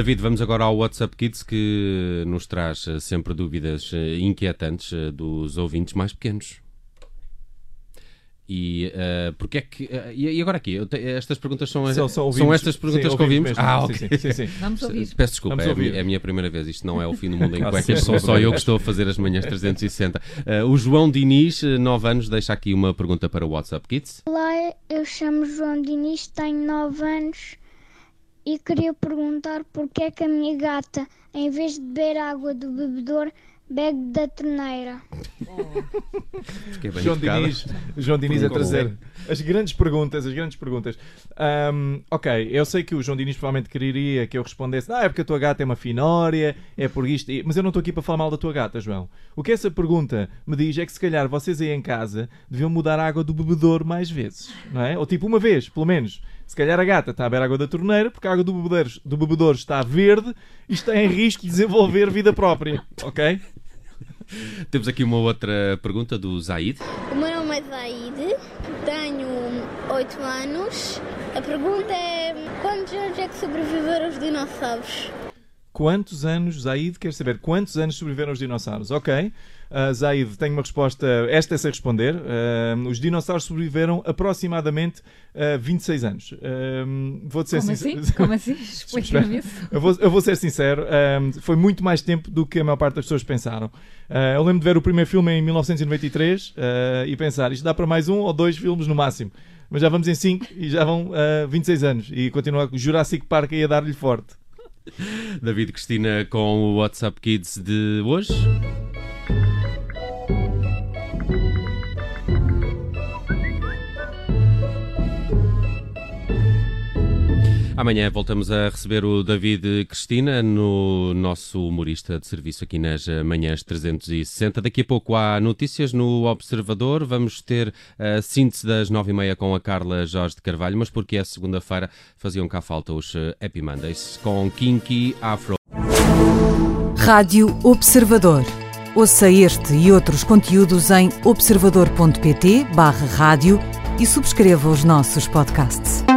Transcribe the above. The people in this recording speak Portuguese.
David, vamos agora ao WhatsApp Kids que nos traz sempre dúvidas eh, inquietantes eh, dos ouvintes mais pequenos. E uh, porque é que. Uh, e agora aqui, te, estas perguntas são, são, são, são estas perguntas sim, que ouvimos? Mesmo. Ah, ok. Sim, sim, sim, Vamos ouvir. Peço desculpa, Vamos é, ouvir. é, a minha primeira vez. Isto não é o fim do mundo em cuecas, sou só eu que estou a fazer as manhãs 360. Uh, o João Diniz, 9 anos, deixa aqui uma pergunta para o WhatsApp Kids. Olá, eu chamo João Diniz, tenho 9 anos e queria perguntar porque é que a minha gata, em vez de beber água do bebedor, bebe da torneira. Fiquei bem João educada. Diniz, João Diniz a trazer as grandes perguntas, as grandes perguntas. Ok, eu sei que o João Diniz provavelmente queria que eu respondesse, ah, é porque a tua gata é uma finória, é por isto, e-" mas eu não estou aqui para falar mal da tua gata, João. O que essa pergunta me diz é que se calhar vocês aí em casa deviam mudar a água do bebedouro mais vezes, não é? Ou tipo uma vez, pelo menos. Se calhar a gata está a beber água da torneira porque a água do bebedouro, do bebedouro está verde e está em risco de desenvolver vida própria, ok? Temos aqui uma outra pergunta do Zaid. O meu nome é Zaid, tenho 8 anos. A pergunta é: quantos anos é que sobreviveram os dinossauros? Quantos anos, Zaid, quer saber quantos anos sobreviveram os dinossauros? Ok. Uh, Zaid, tenho uma resposta. Esta é sem responder. Uh, os dinossauros sobreviveram aproximadamente uh, 26 anos. Uh, vou ser Como sincero. assim? Como assim? Explica-me isso. Eu vou, eu vou ser sincero, foi muito mais tempo do que a maior parte das pessoas pensaram. Eu lembro de ver o primeiro filme em 1993 uh, e pensar, isto dá para mais um ou dois filmes no máximo. Mas já vamos em 5 e já vão uh, 26 anos. E continua o Jurassic Park aí a dar-lhe forte. David Cristina com o WhatsApp Kids de hoje. Amanhã voltamos a receber o David Cristina no nosso humorista de serviço aqui nas manhãs 360. Daqui a pouco há notícias no Observador. Vamos ter a síntese das nove e meia com a Carla Jorge de Carvalho, mas porque é segunda-feira faziam cá falta os eh, Happy Mondays com Kinky Afro. Rádio Observador. Ouça este e outros conteúdos em observador.pt/barra rádio e subscreva os nossos podcasts.